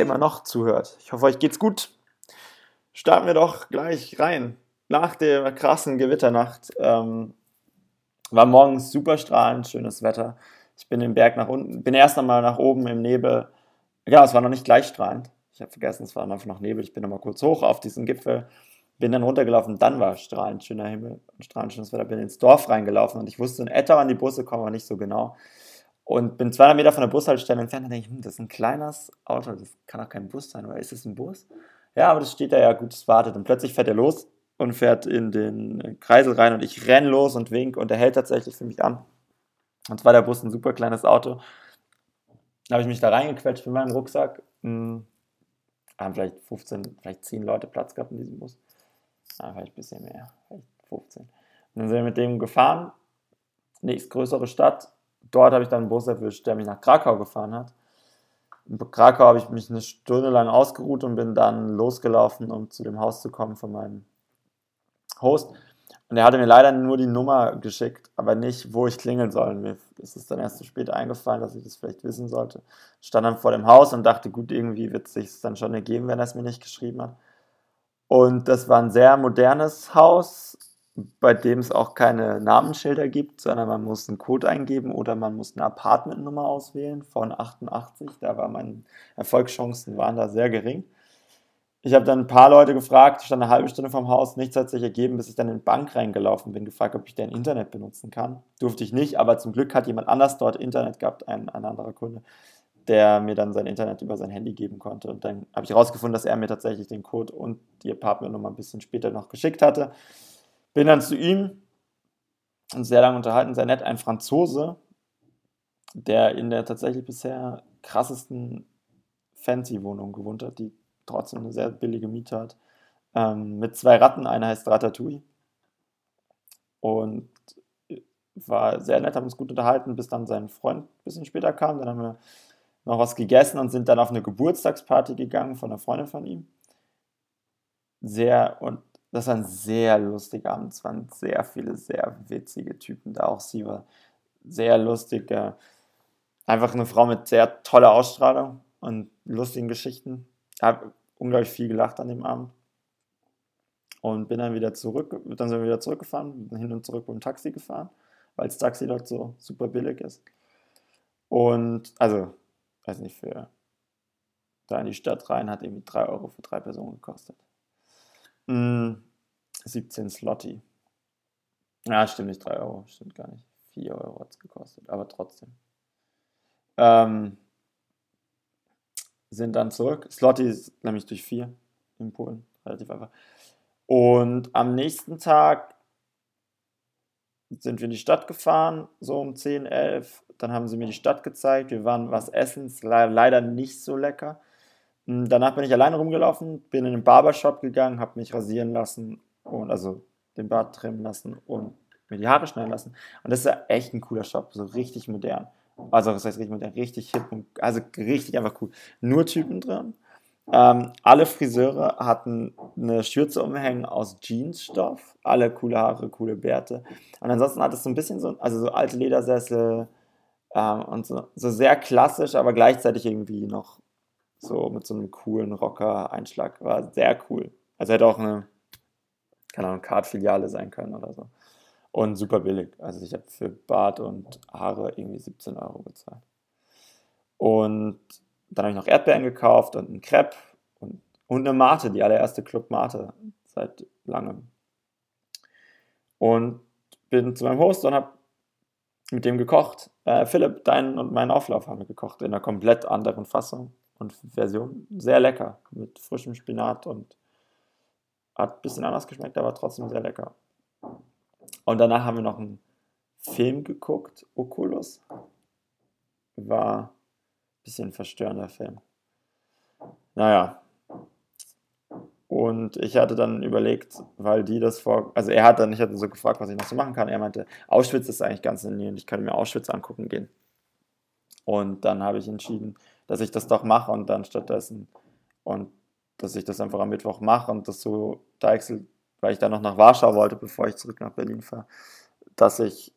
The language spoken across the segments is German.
immer noch zuhört. Ich hoffe, euch geht's gut. Starten wir doch gleich rein. Nach der krassen Gewitternacht ähm, war morgens super strahlend, schönes Wetter. Ich bin den Berg nach unten, bin erst einmal nach oben im Nebel. Ja, es war noch nicht gleich strahlend. Ich habe vergessen, es war einfach noch Nebel. Ich bin nochmal kurz hoch auf diesen Gipfel, bin dann runtergelaufen. Dann war strahlend schöner Himmel und strahlend schönes Wetter. Bin ins Dorf reingelaufen und ich wusste in etwa, wann die Busse kommen, aber nicht so genau. Und bin 200 Meter von der Bushaltestelle entfernt und denke hm, das ist ein kleines Auto, das kann auch kein Bus sein, oder ist es ein Bus? Ja, aber das steht da ja gut, es wartet. Und plötzlich fährt er los und fährt in den Kreisel rein und ich renne los und wink und er hält tatsächlich für mich an. Und zwar der Bus ein super kleines Auto. Da habe ich mich da reingequetscht mit meinem Rucksack. Hm, haben vielleicht 15, vielleicht 10 Leute Platz gehabt in diesem Bus. Ja, vielleicht ein bisschen mehr, vielleicht 15. Und dann sind wir mit dem gefahren, nächstgrößere Stadt, dort habe ich dann einen Bus erwischt, der mich nach Krakau gefahren hat. In Krakau habe ich mich eine Stunde lang ausgeruht und bin dann losgelaufen, um zu dem Haus zu kommen von meinem Host. Und er hatte mir leider nur die Nummer geschickt, aber nicht, wo ich klingeln soll. Mir ist es dann erst zu spät eingefallen, dass ich das vielleicht wissen sollte. Ich stand dann vor dem Haus und dachte, gut, irgendwie wird es sich dann schon ergeben, wenn er es mir nicht geschrieben hat. Und das war ein sehr modernes Haus, bei dem es auch keine Namensschilder gibt, sondern man muss einen Code eingeben oder man muss eine Apartmentnummer auswählen von 88. Da waren meine Erfolgschancen waren da sehr gering. Ich habe dann ein paar Leute gefragt, stand eine halbe Stunde vom Haus, nichts hat sich ergeben, bis ich dann in die Bank reingelaufen bin, gefragt, ob ich dein Internet benutzen kann. Durfte ich nicht, aber zum Glück hat jemand anders dort Internet gehabt, ein, ein anderer Kunde, der mir dann sein Internet über sein Handy geben konnte. Und dann habe ich herausgefunden, dass er mir tatsächlich den Code und die Apartmentnummer ein bisschen später noch geschickt hatte. Bin dann zu ihm und sehr lange unterhalten, sehr nett, ein Franzose, der in der tatsächlich bisher krassesten Fancy-Wohnung gewohnt hat, die trotzdem eine sehr billige Miete hat. Ähm, mit zwei Ratten, einer heißt Ratatouille. Und war sehr nett, haben uns gut unterhalten, bis dann sein Freund ein bisschen später kam. Dann haben wir noch was gegessen und sind dann auf eine Geburtstagsparty gegangen von einer Freundin von ihm. Sehr, und das war ein sehr lustiger Abend. Es waren sehr viele, sehr witzige Typen da. Auch sie war sehr lustig. Einfach eine Frau mit sehr toller Ausstrahlung und lustigen Geschichten. Ich habe unglaublich viel gelacht an dem Abend. Und bin dann wieder zurück, dann sind wir wieder zurückgefahren, hin und zurück mit dem Taxi gefahren, weil das Taxi dort so super billig ist. Und, also, weiß nicht, für da in die Stadt rein hat irgendwie 3 Euro für drei Personen gekostet. 17 hm, Slotty. Ja, stimmt nicht, 3 Euro, stimmt gar nicht. 4 Euro hat es gekostet, aber trotzdem. Ähm, sind dann zurück. Slotty ist nämlich durch 4 in Polen, relativ einfach. Und am nächsten Tag sind wir in die Stadt gefahren, so um 10, 11. Dann haben sie mir die Stadt gezeigt. Wir waren was essen, leider nicht so lecker. Hm, danach bin ich alleine rumgelaufen, bin in den Barbershop gegangen, habe mich rasieren lassen und also den Bart trimmen lassen und mir die Haare schneiden lassen. Und das ist echt ein cooler Shop, so richtig modern. Also, das heißt richtig modern, richtig hip und also richtig einfach cool. Nur Typen drin. Ähm, alle Friseure hatten eine Schürze umhängen aus Jeansstoff. Alle coole Haare, coole Bärte. Und ansonsten hat es so ein bisschen so, also so alte Ledersessel ähm, und so, so sehr klassisch, aber gleichzeitig irgendwie noch so mit so einem coolen Rocker-Einschlag. War sehr cool. Also hätte auch eine, keine Ahnung, Card-Filiale sein können oder so. Und super billig. Also ich habe für Bart und Haare irgendwie 17 Euro bezahlt. Und dann habe ich noch Erdbeeren gekauft und einen Crepe und, und eine Mate, die allererste Club Mate seit langem. Und bin zu meinem Host und habe mit dem gekocht. Äh, Philipp, deinen und meinen Auflauf haben wir gekocht in einer komplett anderen Fassung und Version sehr lecker mit frischem Spinat und hat ein bisschen anders geschmeckt, aber trotzdem sehr lecker. Und danach haben wir noch einen Film geguckt, Oculus. War ein bisschen verstörender Film. Naja. Und ich hatte dann überlegt, weil die das vor, also er hat dann, ich hatte so gefragt, was ich noch so machen kann. Er meinte, Auschwitz ist eigentlich ganz in und ich könnte mir Auschwitz angucken gehen. Und dann habe ich entschieden, dass ich das doch mache und dann stattdessen und dass ich das einfach am Mittwoch mache und das so deichsel, weil ich dann noch nach Warschau wollte, bevor ich zurück nach Berlin fahre, dass ich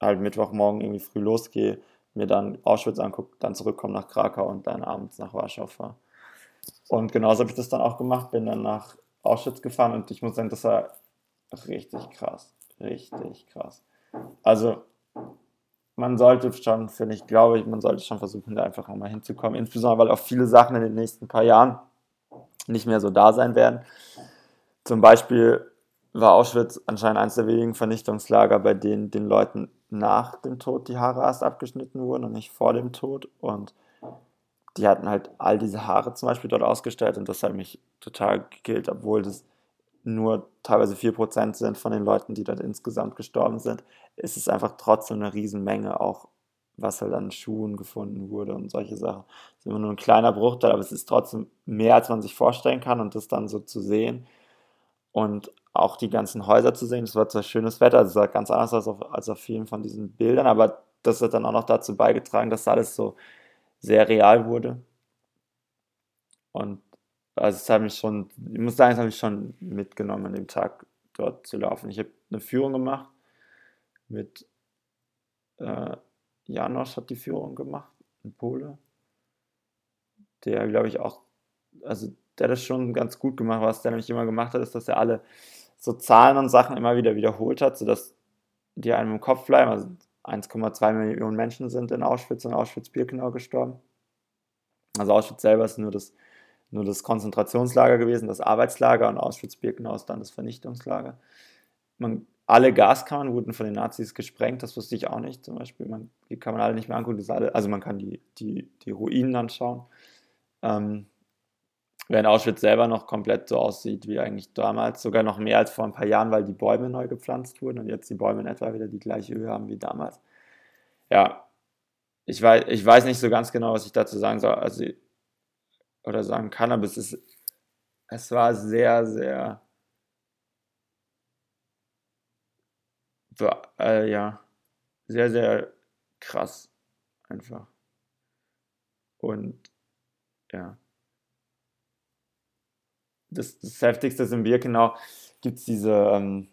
halt Mittwochmorgen irgendwie früh losgehe, mir dann Auschwitz angucke, dann zurückkomme nach Krakau und dann abends nach Warschau fahre. Und genauso habe ich das dann auch gemacht, bin dann nach Auschwitz gefahren und ich muss sagen, das war richtig krass. Richtig krass. Also, man sollte schon, finde ich, glaube ich, man sollte schon versuchen, da einfach mal hinzukommen. Insbesondere, weil auch viele Sachen in den nächsten paar Jahren nicht mehr so da sein werden. Zum Beispiel war Auschwitz anscheinend eines der wenigen Vernichtungslager, bei denen den Leuten nach dem Tod die Haare erst abgeschnitten wurden und nicht vor dem Tod. Und die hatten halt all diese Haare zum Beispiel dort ausgestellt und das hat mich total gekillt, obwohl das nur teilweise 4% sind von den Leuten, die dort insgesamt gestorben sind, ist es einfach trotzdem eine Riesenmenge, auch was halt an Schuhen gefunden wurde und solche Sachen. Das ist immer nur ein kleiner Bruchteil, aber es ist trotzdem mehr, als man sich vorstellen kann und das dann so zu sehen und auch die ganzen Häuser zu sehen. Es war zwar schönes Wetter, es sah ganz anders als als auf vielen von diesen Bildern, aber das hat dann auch noch dazu beigetragen, dass alles so sehr real wurde. Und also es hat mich schon, ich muss sagen, es hat mich schon mitgenommen, an dem Tag dort zu laufen. Ich habe eine Führung gemacht mit äh, Janosch hat die Führung gemacht, ein Pole, der glaube ich auch, also der das schon ganz gut gemacht, was der nämlich immer gemacht hat, ist, dass er alle so Zahlen und Sachen immer wieder wiederholt hat, sodass die einem im Kopf bleiben. Also 1,2 Millionen Menschen sind in Auschwitz und Auschwitz-Birkenau gestorben. Also Auschwitz selber ist nur das, nur das Konzentrationslager gewesen, das Arbeitslager und Auschwitz-Birkenau ist dann das Vernichtungslager. Man, alle Gaskammern wurden von den Nazis gesprengt, das wusste ich auch nicht. Zum Beispiel, man, die kann man alle nicht mehr angucken, alle, also man kann die, die, die Ruinen anschauen. Ähm, während Auschwitz selber noch komplett so aussieht wie eigentlich damals, sogar noch mehr als vor ein paar Jahren, weil die Bäume neu gepflanzt wurden und jetzt die Bäume in etwa wieder die gleiche Höhe haben wie damals. Ja, ich weiß, ich weiß nicht so ganz genau, was ich dazu sagen soll, also, oder sagen es ist, es war sehr, sehr, so, äh, ja, sehr, sehr krass einfach. Und ja das, das Heftigste ist in Birkenau, gibt es diese, ähm,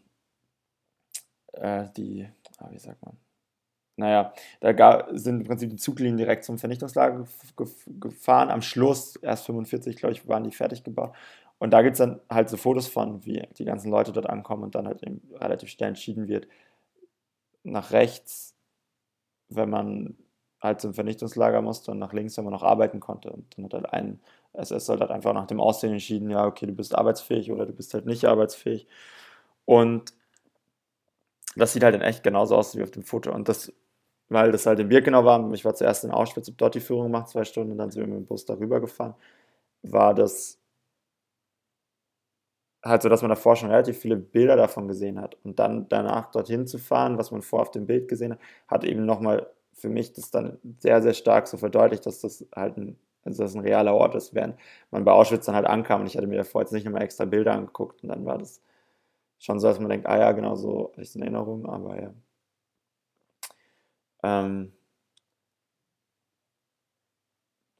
äh, die, ah, wie sagt man, naja, da sind im Prinzip die Zuglinien direkt zum Vernichtungslager gefahren. Am Schluss, erst 45, glaube ich, waren die fertig gebaut. Und da gibt es dann halt so Fotos von, wie die ganzen Leute dort ankommen und dann halt eben relativ schnell entschieden wird, nach rechts, wenn man halt zum Vernichtungslager musste und nach links, wenn man noch arbeiten konnte. Und dann hat halt ein SS-Soldat einfach nach dem Aussehen entschieden, ja, okay, du bist arbeitsfähig oder du bist halt nicht arbeitsfähig. Und das sieht halt in echt genauso aus wie auf dem Foto. Und das, weil das halt in Birkenau war, ich war zuerst in Auschwitz, habe dort die Führung gemacht, zwei Stunden, und dann sind wir mit dem Bus darüber gefahren, war das halt so, dass man davor schon relativ viele Bilder davon gesehen hat. Und dann danach dorthin zu fahren, was man vorher auf dem Bild gesehen hat, hat eben nochmal für mich das dann sehr, sehr stark so verdeutlicht, dass das halt ein, also das ein realer Ort ist, während man bei Auschwitz dann halt ankam und ich hatte mir davor jetzt nicht nochmal extra Bilder angeguckt und dann war das schon so, dass man denkt, ah ja, genau so ist in Erinnerung, aber ja. Ähm,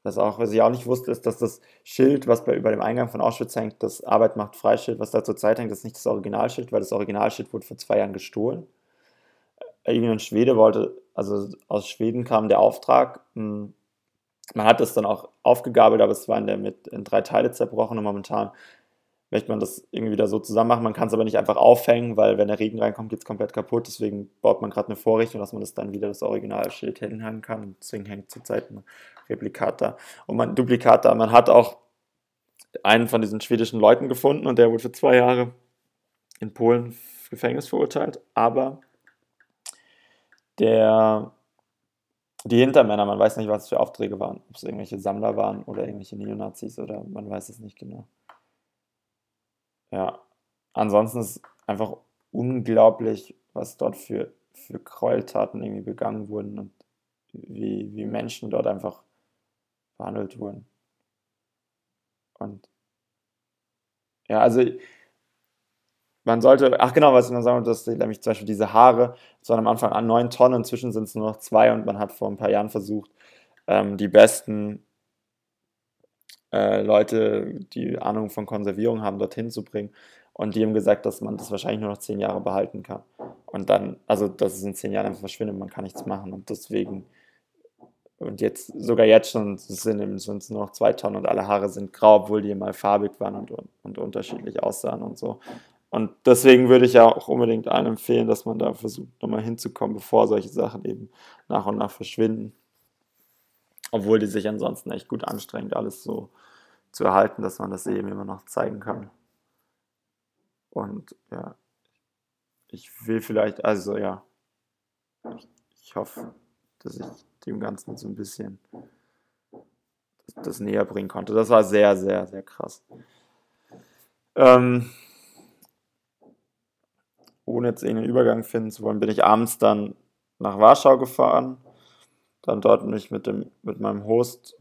was, auch, was ich auch nicht wusste, ist, dass das Schild, was bei, über dem Eingang von Auschwitz hängt, das Arbeit macht Freischild, was da zur Zeit hängt, das ist nicht das Originalschild, weil das Originalschild wurde vor zwei Jahren gestohlen. Irgendwie ein Schwede wollte also aus Schweden kam der Auftrag. Hm, man hat das dann auch aufgegabelt, aber es war in, der mit, in drei Teile zerbrochen und momentan möchte man das irgendwie wieder so zusammen machen. Man kann es aber nicht einfach aufhängen, weil wenn der Regen reinkommt, geht es komplett kaputt. Deswegen baut man gerade eine Vorrichtung, dass man das dann wieder das Originalschild hinhängen kann. Und deswegen hängt zurzeit ein Replikat da. Und man Duplikat da. Man hat auch einen von diesen schwedischen Leuten gefunden und der wurde für zwei Jahre in Polen Gefängnis verurteilt. Aber der, die Hintermänner, man weiß nicht, was für Aufträge waren, ob es irgendwelche Sammler waren oder irgendwelche Neonazis oder man weiß es nicht genau. Ja, ansonsten ist es einfach unglaublich, was dort für, für Gräueltaten irgendwie begangen wurden und wie, wie Menschen dort einfach behandelt wurden. Und ja, also man sollte, ach genau, was ich noch sagen wollte, dass nämlich zum Beispiel diese Haare, so am Anfang an 9 Tonnen, inzwischen sind es nur noch zwei und man hat vor ein paar Jahren versucht, ähm, die besten äh, Leute, die Ahnung von Konservierung haben, dorthin zu bringen. Und die haben gesagt, dass man das wahrscheinlich nur noch zehn Jahre behalten kann. Und dann, also dass es in zehn Jahren einfach verschwindet, man kann nichts machen. Und deswegen und jetzt, sogar jetzt schon, sind es nur noch zwei Tonnen und alle Haare sind grau, obwohl die mal farbig waren und, und unterschiedlich aussahen und so. Und deswegen würde ich ja auch unbedingt allen empfehlen, dass man da versucht, nochmal hinzukommen, bevor solche Sachen eben nach und nach verschwinden. Obwohl die sich ansonsten echt gut anstrengt, alles so zu erhalten, dass man das eben immer noch zeigen kann. Und ja, ich will vielleicht, also ja, ich, ich hoffe, dass ich dem Ganzen so ein bisschen das, näher bringen konnte. Das war sehr, sehr, sehr krass. Ähm, ohne jetzt irgendeinen Übergang finden zu wollen, bin ich abends dann nach Warschau gefahren, dann dort mich mit, dem, mit meinem Host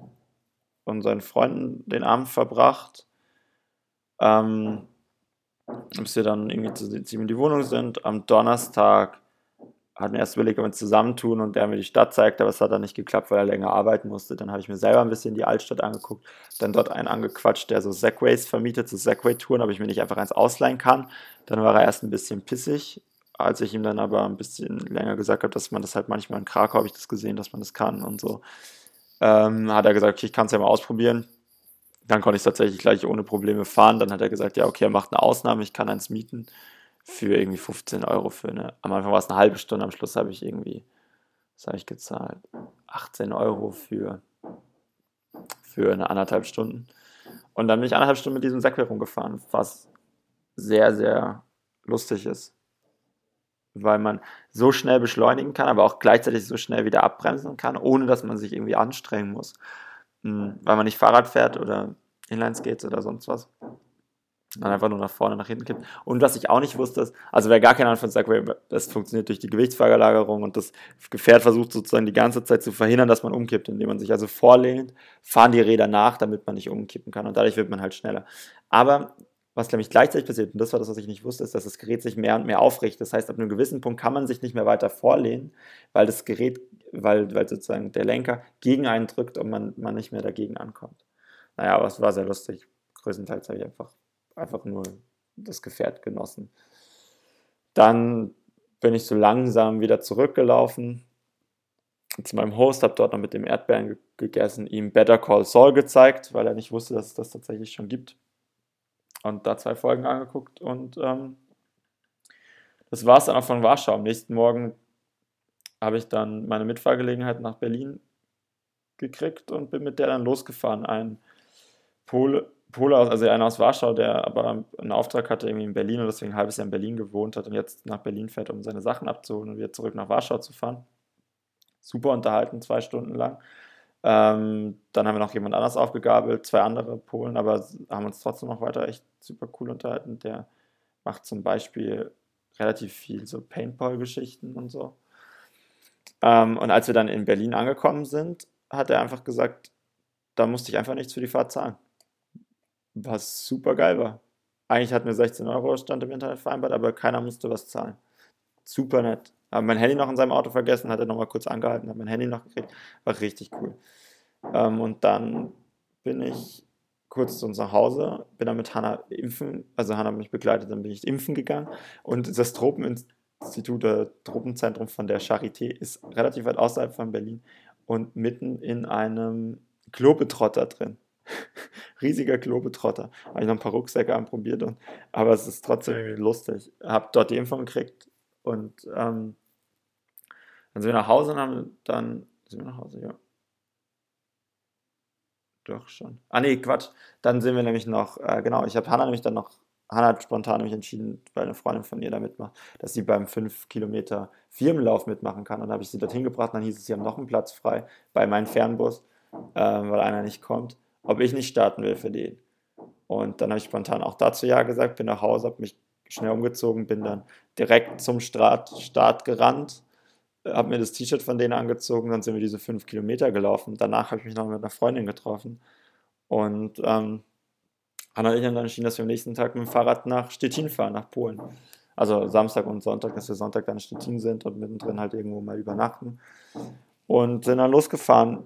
und seinen Freunden den Abend verbracht. Ähm, bis wir dann irgendwie zu sieben in die Wohnung sind. Am Donnerstag hatten erst überlegt, ob wir uns zusammentun und der mir die Stadt zeigt, aber es hat dann nicht geklappt, weil er länger arbeiten musste. Dann habe ich mir selber ein bisschen die Altstadt angeguckt, dann dort einen angequatscht, der so Segways vermietet, so Segway-Touren, ob ich mir nicht einfach eins ausleihen kann. Dann war er erst ein bisschen pissig, als ich ihm dann aber ein bisschen länger gesagt habe, dass man das halt manchmal in Krakau habe ich das gesehen, dass man das kann und so. Ähm, hat er gesagt, okay, ich kann es ja mal ausprobieren. Dann konnte ich tatsächlich gleich ohne Probleme fahren. Dann hat er gesagt, ja, okay, er macht eine Ausnahme, ich kann eins mieten für irgendwie 15 Euro für eine. Am Anfang war es eine halbe Stunde, am Schluss habe ich irgendwie, was habe ich gezahlt? 18 Euro für, für eine anderthalb Stunden. Und dann bin ich anderthalb Stunden mit diesem Segway rumgefahren, was sehr, sehr lustig ist. Weil man so schnell beschleunigen kann, aber auch gleichzeitig so schnell wieder abbremsen kann, ohne dass man sich irgendwie anstrengen muss. Hm, weil man nicht Fahrrad fährt oder Inlineskates oder sonst was dann einfach nur nach vorne, nach hinten kippt. Und was ich auch nicht wusste, ist, also wer gar keine Ahnung von Segway, das funktioniert durch die Gewichtsverlagerung und das Gefährt versucht sozusagen die ganze Zeit zu verhindern, dass man umkippt, indem man sich also vorlehnt, fahren die Räder nach, damit man nicht umkippen kann und dadurch wird man halt schneller. Aber was nämlich gleichzeitig passiert, und das war das, was ich nicht wusste, ist, dass das Gerät sich mehr und mehr aufrichtet. Das heißt, ab einem gewissen Punkt kann man sich nicht mehr weiter vorlehnen, weil das Gerät, weil, weil sozusagen der Lenker gegen einen drückt und man, man nicht mehr dagegen ankommt. Naja, aber es war sehr lustig. Größtenteils habe ich einfach einfach nur das Gefährt genossen. Dann bin ich so langsam wieder zurückgelaufen zu meinem Host, habe dort noch mit dem Erdbeeren gegessen, ihm Better Call Saul gezeigt, weil er nicht wusste, dass es das tatsächlich schon gibt. Und da zwei Folgen angeguckt und ähm, das war es dann auch von Warschau. Am nächsten Morgen habe ich dann meine Mitfahrgelegenheit nach Berlin gekriegt und bin mit der dann losgefahren. Ein Pole, Pole aus, also einer aus Warschau, der aber einen Auftrag hatte irgendwie in Berlin und deswegen ein halbes Jahr in Berlin gewohnt hat und jetzt nach Berlin fährt, um seine Sachen abzuholen und wieder zurück nach Warschau zu fahren. Super unterhalten, zwei Stunden lang. Ähm, dann haben wir noch jemand anders aufgegabelt, zwei andere Polen, aber haben uns trotzdem noch weiter echt super cool unterhalten. Der macht zum Beispiel relativ viel so Paintball-Geschichten und so. Ähm, und als wir dann in Berlin angekommen sind, hat er einfach gesagt, da musste ich einfach nichts für die Fahrt zahlen was super geil war. Eigentlich hatten wir 16 Euro Stand im Internet vereinbart, aber keiner musste was zahlen. Super nett. Habe mein Handy noch in seinem Auto vergessen, hat er nochmal kurz angehalten, habe mein Handy noch gekriegt. War richtig cool. Ähm, und dann bin ich kurz zu uns nach Hause, bin dann mit Hanna impfen, also Hanna hat mich begleitet, dann bin ich impfen gegangen. Und das Tropeninstitut, das Tropenzentrum von der Charité ist relativ weit außerhalb von Berlin und mitten in einem Globetrotter drin. riesiger Globetrotter. Habe ich noch ein paar Rucksäcke anprobiert, und, aber es ist trotzdem irgendwie lustig. Habe dort die Info gekriegt und ähm, dann sind wir nach Hause und haben dann, sind wir nach Hause, ja. Doch schon. Ah nee, Quatsch. Dann sind wir nämlich noch, äh, genau, ich habe Hannah nämlich dann noch, Hannah hat spontan nämlich entschieden, weil eine Freundin von ihr da mitmacht, dass sie beim 5 Kilometer Firmenlauf mitmachen kann. Und dann habe ich sie dorthin gebracht, dann hieß es, sie haben noch einen Platz frei bei meinem Fernbus, äh, weil einer nicht kommt ob ich nicht starten will für den. Und dann habe ich spontan auch dazu Ja gesagt, bin nach Hause, habe mich schnell umgezogen, bin dann direkt zum Start, Start gerannt, habe mir das T-Shirt von denen angezogen, dann sind wir diese fünf Kilometer gelaufen. Danach habe ich mich noch mit einer Freundin getroffen. Und ähm, Anna und ich haben dann entschieden, dass wir am nächsten Tag mit dem Fahrrad nach Stettin fahren, nach Polen. Also Samstag und Sonntag, dass wir Sonntag dann in Stettin sind und mittendrin halt irgendwo mal übernachten. Und sind dann losgefahren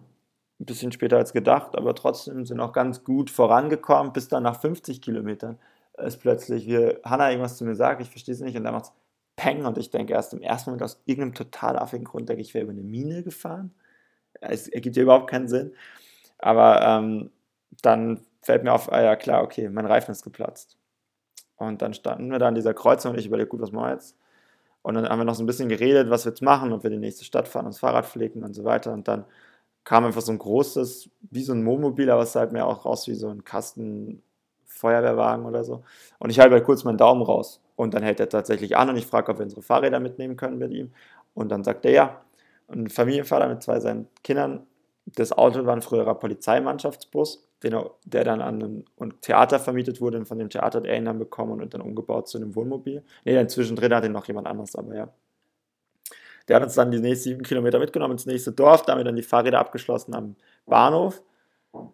ein bisschen später als gedacht, aber trotzdem sind auch ganz gut vorangekommen, bis dann nach 50 Kilometern ist plötzlich, wie Hanna irgendwas zu mir sagt, ich verstehe es nicht, und dann macht es Peng und ich denke erst im ersten Moment aus irgendeinem total affigen Grund, denke ich, wäre über eine Mine gefahren. Es ergibt ja überhaupt keinen Sinn. Aber ähm, dann fällt mir auf, ah ja klar, okay, mein Reifen ist geplatzt. Und dann standen wir da an dieser Kreuzung und ich überlege, gut, was machen wir jetzt? Und dann haben wir noch so ein bisschen geredet, was wir jetzt machen, ob wir in die nächste Stadt fahren, das Fahrrad pflegen und so weiter. Und dann kam einfach so ein großes, wie so ein Wohnmobil, aber es sah halt mehr auch raus wie so ein Kasten Feuerwehrwagen oder so. Und ich halte halt kurz meinen Daumen raus. Und dann hält er tatsächlich an und ich frage, ob wir unsere Fahrräder mitnehmen können mit ihm. Und dann sagt er ja. Ein Familienvater mit zwei seinen Kindern. Das Auto war ein früherer Polizeimannschaftsbus, er, der dann an ein Theater vermietet wurde. Und von dem Theater hat er ihn dann bekommen und dann umgebaut zu einem Wohnmobil. Nee, dann zwischendrin hat ihn noch jemand anderes, aber ja. Der hat uns dann die nächsten sieben Kilometer mitgenommen ins nächste Dorf. Da haben wir dann die Fahrräder abgeschlossen am Bahnhof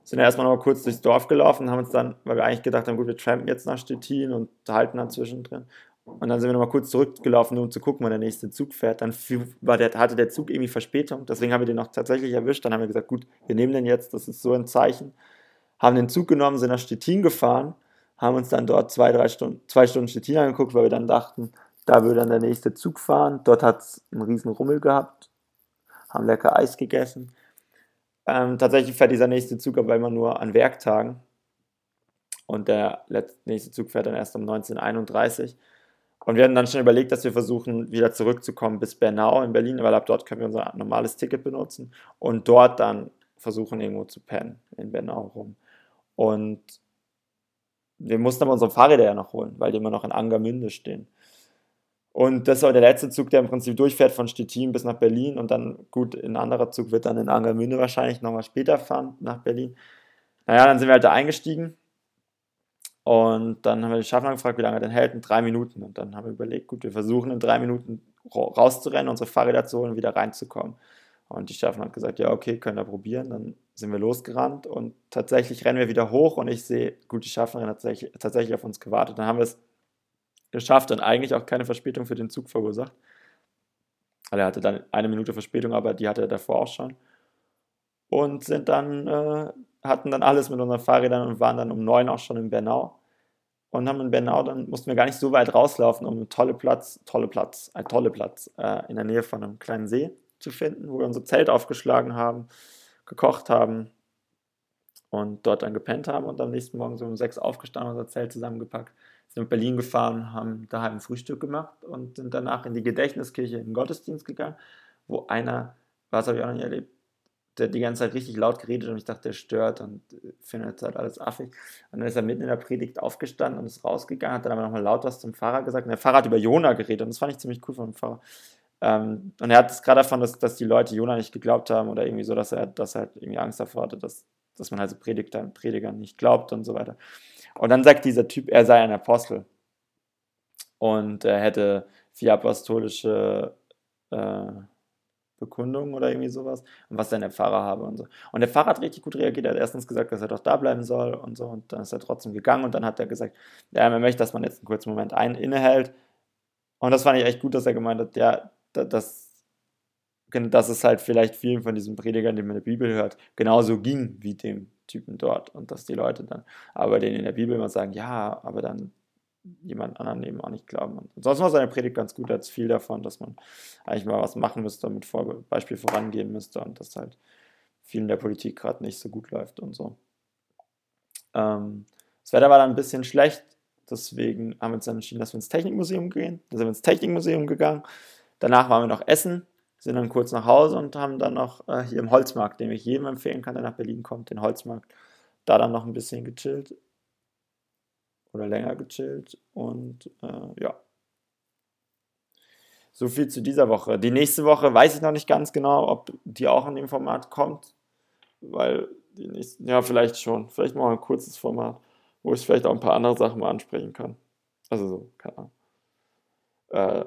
sind ja erstmal noch mal kurz durchs Dorf gelaufen, haben uns dann, weil wir eigentlich gedacht haben, gut, wir trampen jetzt nach Stettin und halten dann zwischendrin. Und dann sind wir noch mal kurz zurückgelaufen, nur um zu gucken, wann der nächste Zug fährt. Dann war der, hatte der Zug irgendwie Verspätung, deswegen haben wir den noch tatsächlich erwischt. Dann haben wir gesagt, gut, wir nehmen den jetzt, das ist so ein Zeichen. Haben den Zug genommen, sind nach Stettin gefahren, haben uns dann dort zwei, drei Stunden, zwei Stunden Stettin angeguckt, weil wir dann dachten, da würde dann der nächste Zug fahren. Dort hat es einen riesen Rummel gehabt, haben lecker Eis gegessen ähm, tatsächlich fährt dieser nächste Zug aber immer nur an Werktagen. Und der nächste Zug fährt dann erst um 1931. Und wir hatten dann schon überlegt, dass wir versuchen, wieder zurückzukommen bis Bernau in Berlin, weil ab dort können wir unser normales Ticket benutzen und dort dann versuchen, irgendwo zu pennen, in Bernau rum. Und wir mussten aber unsere Fahrräder ja noch holen, weil die immer noch in Angermünde stehen. Und das war der letzte Zug, der im Prinzip durchfährt von Stettin bis nach Berlin. Und dann, gut, ein anderer Zug wird dann in Angermünde wahrscheinlich nochmal später fahren nach Berlin. Naja, dann sind wir halt da eingestiegen. Und dann haben wir den Schaffner gefragt, wie lange er denn hält. In drei Minuten. Und dann haben wir überlegt, gut, wir versuchen in drei Minuten rauszurennen, unsere Fahrräder zu holen und wieder reinzukommen. Und die Schaffner hat gesagt, ja, okay, können wir probieren. Dann sind wir losgerannt und tatsächlich rennen wir wieder hoch und ich sehe, gut, die Schaffnerin hat tatsächlich auf uns gewartet. Dann haben wir es geschafft und eigentlich auch keine Verspätung für den Zug verursacht. Also er hatte dann eine Minute Verspätung, aber die hatte er davor auch schon. Und sind dann, äh, hatten dann alles mit unseren Fahrrädern und waren dann um neun auch schon in Bernau. Und haben in Bernau, dann mussten wir gar nicht so weit rauslaufen, um einen tollen Platz, tolle Platz, einen tolle Platz äh, in der Nähe von einem kleinen See zu finden, wo wir unser Zelt aufgeschlagen haben, gekocht haben und dort dann gepennt haben und am nächsten Morgen so um sechs aufgestanden, unser Zelt zusammengepackt sind nach Berlin gefahren, haben daheim ein Frühstück gemacht und sind danach in die Gedächtniskirche in den Gottesdienst gegangen, wo einer, was habe ich auch noch nicht erlebt, der die ganze Zeit richtig laut geredet und ich dachte, der stört und findet halt alles affig. Und dann ist er mitten in der Predigt aufgestanden und ist rausgegangen, hat dann aber nochmal laut was zum Pfarrer gesagt. Und der Pfarrer hat über Jona geredet und das fand ich ziemlich cool von dem Pfarrer. Ähm, und er hat es gerade davon, dass, dass die Leute Jona nicht geglaubt haben oder irgendwie so, dass er, dass er halt irgendwie Angst davor hatte, dass, dass man halt so Predigtern, Predigern nicht glaubt und so weiter. Und dann sagt dieser Typ, er sei ein Apostel und er hätte vier apostolische äh, Bekundungen oder irgendwie sowas und was dann der Pfarrer habe und so. Und der Pfarrer hat richtig gut reagiert. Er hat erstens gesagt, dass er doch da bleiben soll und so und dann ist er trotzdem gegangen und dann hat er gesagt, ja, er möchte, dass man jetzt einen kurzen Moment ein innehält. Und das fand ich echt gut, dass er gemeint hat, ja, das dass es halt vielleicht vielen von diesen Predigern, die man in der Bibel hört, genauso ging wie dem Typen dort und dass die Leute dann aber denen in der Bibel immer sagen, ja, aber dann jemand anderen eben auch nicht glauben. Und ansonsten war seine Predigt ganz gut, als viel davon, dass man eigentlich mal was machen müsste und mit Beispiel vorangehen müsste und dass halt vielen der Politik gerade nicht so gut läuft und so. Ähm, das Wetter war dann ein bisschen schlecht, deswegen haben wir uns dann entschieden, dass wir ins Technikmuseum gehen. Da sind wir ins Technikmuseum gegangen. Danach waren wir noch essen sind dann kurz nach Hause und haben dann noch äh, hier im Holzmarkt, den ich jedem empfehlen kann, der nach Berlin kommt, den Holzmarkt, da dann noch ein bisschen gechillt oder länger gechillt und äh, ja. So viel zu dieser Woche. Die nächste Woche weiß ich noch nicht ganz genau, ob die auch in dem Format kommt, weil die nächste, ja, vielleicht schon. Vielleicht mal ein kurzes Format, wo ich vielleicht auch ein paar andere Sachen mal ansprechen kann. Also so, keine Ahnung. Äh,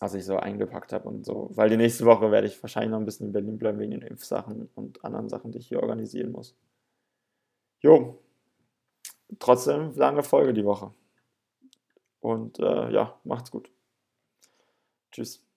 was ich so eingepackt habe und so. Weil die nächste Woche werde ich wahrscheinlich noch ein bisschen in Berlin bleiben wegen den Impfsachen und anderen Sachen, die ich hier organisieren muss. Jo, trotzdem lange Folge die Woche. Und äh, ja, macht's gut. Tschüss.